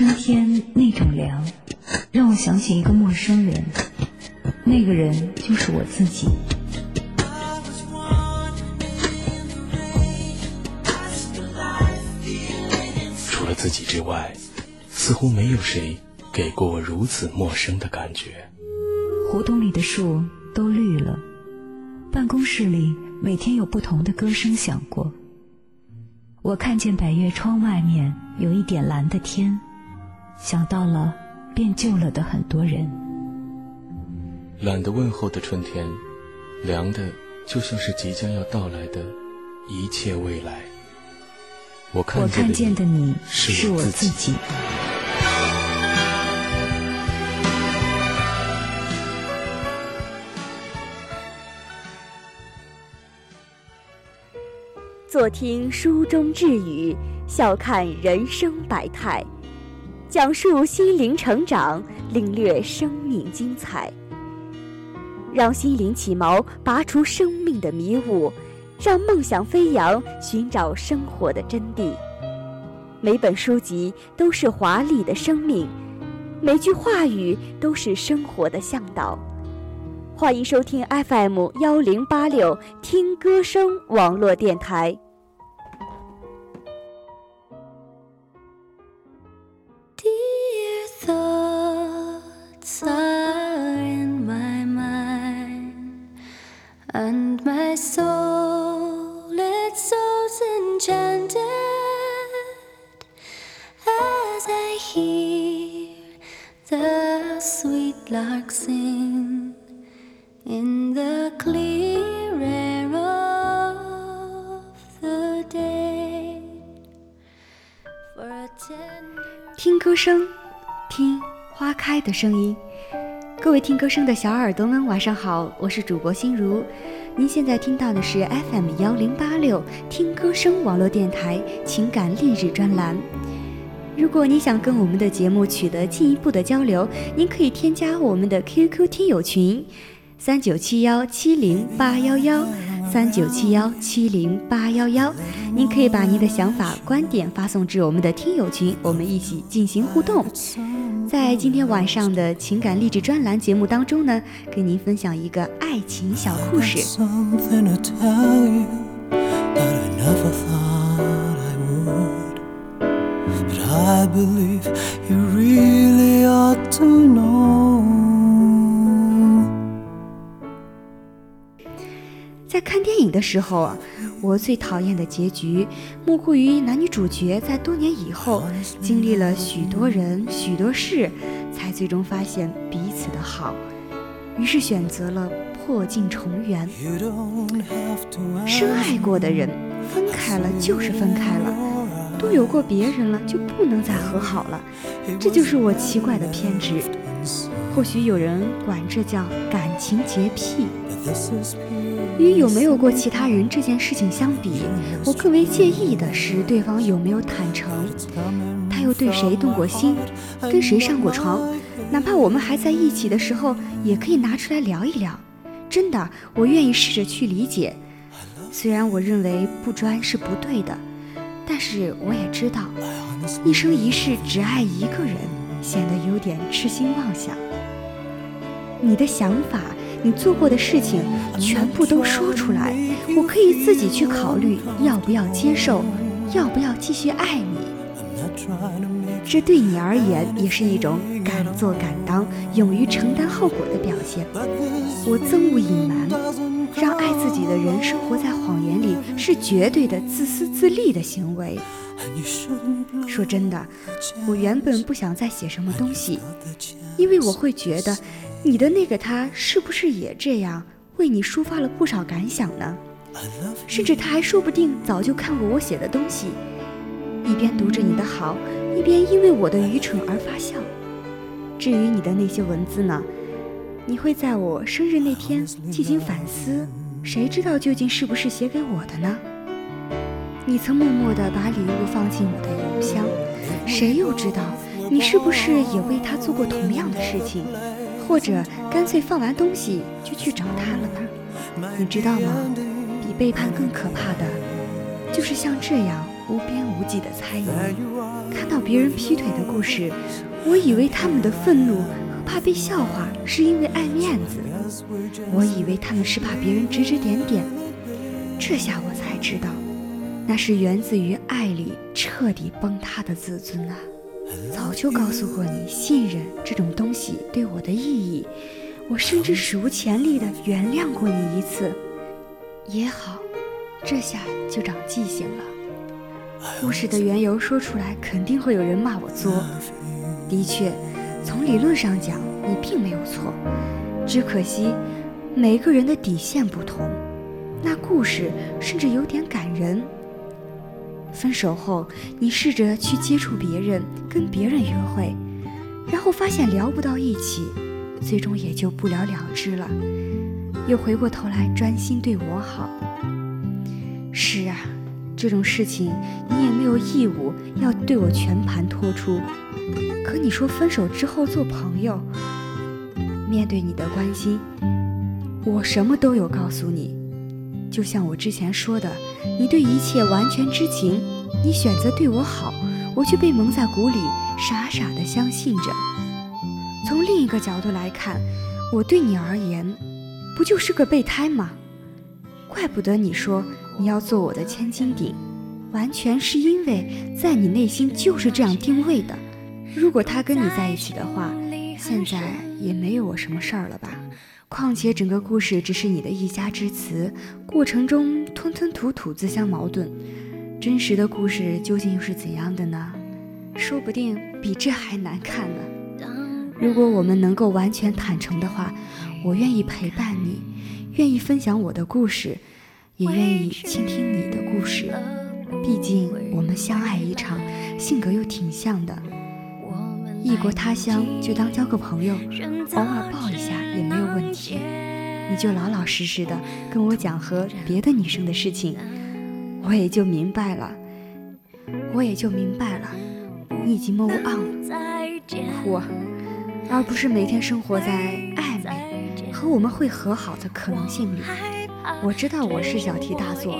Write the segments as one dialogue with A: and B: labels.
A: 春天那种凉，让我想起一个陌生人，那个人就是我自己。
B: 除了自己之外，似乎没有谁给过我如此陌生的感觉。
A: 胡同里的树都绿了，办公室里每天有不同的歌声响过。我看见百叶窗外面有一点蓝的天，想到了变旧了的很多人。
B: 懒得问候的春天，凉的就像是即将要到来的一切未来。我看
A: 见的你
B: 是
A: 我自己。
C: 坐听书中智语，笑看人生百态，讲述心灵成长，领略生命精彩。让心灵起锚，拔除生命的迷雾，让梦想飞扬，寻找生活的真谛。每本书籍都是华丽的生命，每句话语都是生活的向导。欢迎收听 FM 幺零八六听歌声网络电台。听歌声，听花开的声音。各位听歌声的小耳朵们，晚上好，我是主播心如。您现在听到的是 FM 幺零八六听歌声网络电台情感励志专栏。如果你想跟我们的节目取得进一步的交流，您可以添加我们的 QQ 听友群：三九七幺七零八幺幺。三九七幺七零八幺幺，您可以把您的想法、观点发送至我们的听友群，我们一起进行互动。在今天晚上的情感励志专栏节目当中呢，跟您分享一个爱情小故事。在的时候啊，我最讨厌的结局，莫过于男女主角在多年以后，经历了许多人、许多事，才最终发现彼此的好，于是选择了破镜重圆。深爱过的人，分开了就是分开了，都有过别人了，就不能再和好了，这就是我奇怪的偏执。或许有人管这叫感情洁癖。与有没有过其他人这件事情相比，我更为介意的是对方有没有坦诚，他又对谁动过心，跟谁上过床，哪怕我们还在一起的时候，也可以拿出来聊一聊。真的，我愿意试着去理解。虽然我认为不专是不对的，但是我也知道，一生一世只爱一个人，显得有点痴心妄想。你的想法。你做过的事情全部都说出来，我可以自己去考虑要不要接受，要不要继续爱你。这对你而言也是一种敢做敢当、勇于承担后果的表现。我憎恶隐瞒，让爱自己的人生活在谎言里是绝对的自私自利的行为。说真的，我原本不想再写什么东西，因为我会觉得。你的那个他是不是也这样为你抒发了不少感想呢？甚至他还说不定早就看过我写的东西，一边读着你的好，一边因为我的愚蠢而发笑。至于你的那些文字呢？你会在我生日那天进行反思，谁知道究竟是不是写给我的呢？你曾默默地把礼物放进我的邮箱，谁又知道你是不是也为他做过同样的事情？或者干脆放完东西就去找他了呢？你知道吗？比背叛更可怕的，就是像这样无边无际的猜疑。看到别人劈腿的故事，我以为他们的愤怒和怕被笑话是因为爱面子，我以为他们是怕别人指指点点。这下我才知道，那是源自于爱里彻底崩塌的自尊啊！早就告诉过你，信任这种东西对我的意义。我甚至史无前例的原谅过你一次，也好，这下就长记性了。故事的缘由说出来，肯定会有人骂我作。的确，从理论上讲，你并没有错，只可惜每个人的底线不同。那故事甚至有点感人。分手后，你试着去接触别人，跟别人约会，然后发现聊不到一起。最终也就不了了之了，又回过头来专心对我好。是啊，这种事情你也没有义务要对我全盘托出。可你说分手之后做朋友，面对你的关心，我什么都有告诉你。就像我之前说的，你对一切完全知情，你选择对我好，我却被蒙在鼓里，傻傻的相信着。从另一个角度来看，我对你而言，不就是个备胎吗？怪不得你说你要做我的千斤顶，完全是因为在你内心就是这样定位的。如果他跟你在一起的话，现在也没有我什么事儿了吧？况且整个故事只是你的一家之词，过程中吞吞吐吐、自相矛盾，真实的故事究竟又是怎样的呢？说不定比这还难看呢。如果我们能够完全坦诚的话，我愿意陪伴你，愿意分享我的故事，也愿意倾听你的故事。毕竟我们相爱一场，性格又挺像的。异国他乡就当交个朋友，偶尔抱一下问题。你就老老实实的跟我讲和别的女生的事情，我也就明白了，我也就明白了，你已经 move on 了。而不是每天生活在暧昧和我们会和好的可能性里。我知道我是小题大做，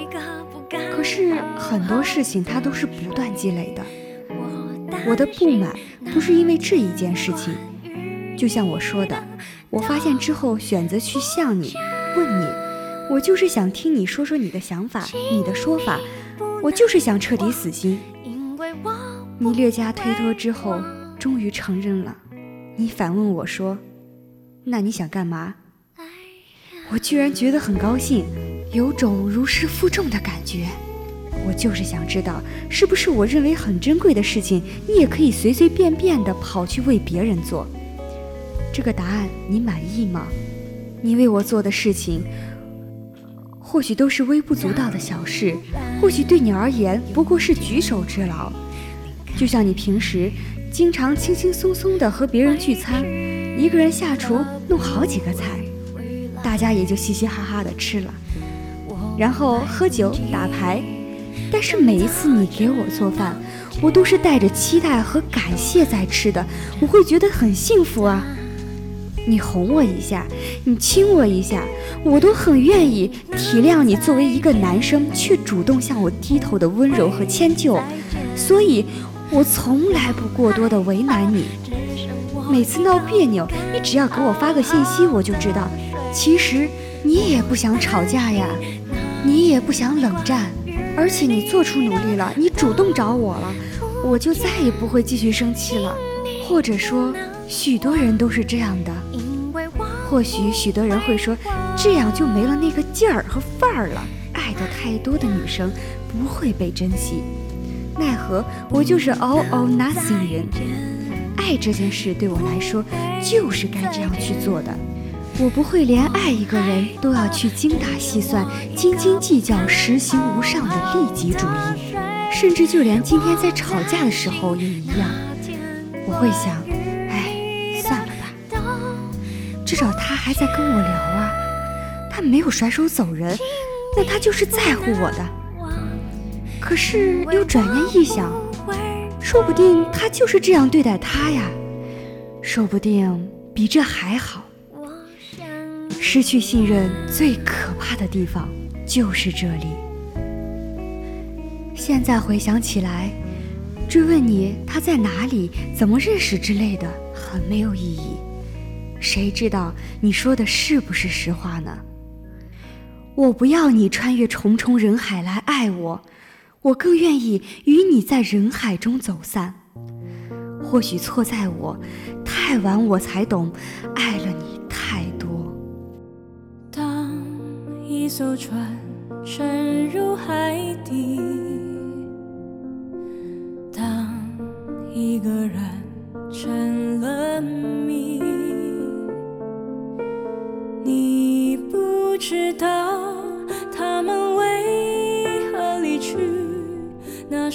C: 可是很多事情它都是不断积累的。我的不满不是因为这一件事情，就像我说的，我发现之后选择去向你问你，我就是想听你说说你的想法，你的说法，我就是想彻底死心。你略加推脱之后，终于承认了。你反问我说：“那你想干嘛？”我居然觉得很高兴，有种如释负重的感觉。我就是想知道，是不是我认为很珍贵的事情，你也可以随随便便的跑去为别人做？这个答案你满意吗？你为我做的事情，或许都是微不足道的小事，或许对你而言不过是举手之劳。就像你平时。经常轻轻松松的和别人聚餐，一个人下厨弄好几个菜，大家也就嘻嘻哈哈的吃了，然后喝酒打牌。但是每一次你给我做饭，我都是带着期待和感谢在吃的，我会觉得很幸福啊。你哄我一下，你亲我一下，我都很愿意体谅你作为一个男生却主动向我低头的温柔和迁就，所以。我从来不过多的为难你，每次闹别扭，你只要给我发个信息，我就知道，其实你也不想吵架呀，你也不想冷战，而且你做出努力了，你主动找我了，我就再也不会继续生气了。或者说，许多人都是这样的。或许许多人会说，这样就没了那个劲儿和范儿了。爱的太多的女生不会被珍惜。奈何我就是 all or nothing 人，爱这件事对我来说就是该这样去做的。我不会连爱一个人都要去精打细算、斤斤计较、实行无上的利己主义，甚至就连今天在吵架的时候也一样。我会想，至少他还在跟我聊啊，他没有甩手走人，那他就是在乎我的。可是又转念一想，说不定他就是这样对待他呀，说不定比这还好。失去信任最可怕的地方就是这里。现在回想起来，追问你他在哪里、怎么认识之类的，很没有意义。谁知道你说的是不是实话呢？我不要你穿越重重人海来爱我，我更愿意与你在人海中走散。或许错在我，太晚我才懂，爱了你太多。
D: 当一艘船沉入海底，当一个人成了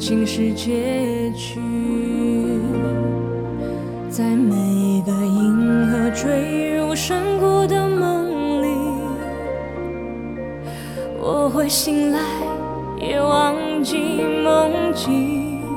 D: 竟是结局，在每个银河坠入深谷的梦里，我。会醒来，也忘记梦境。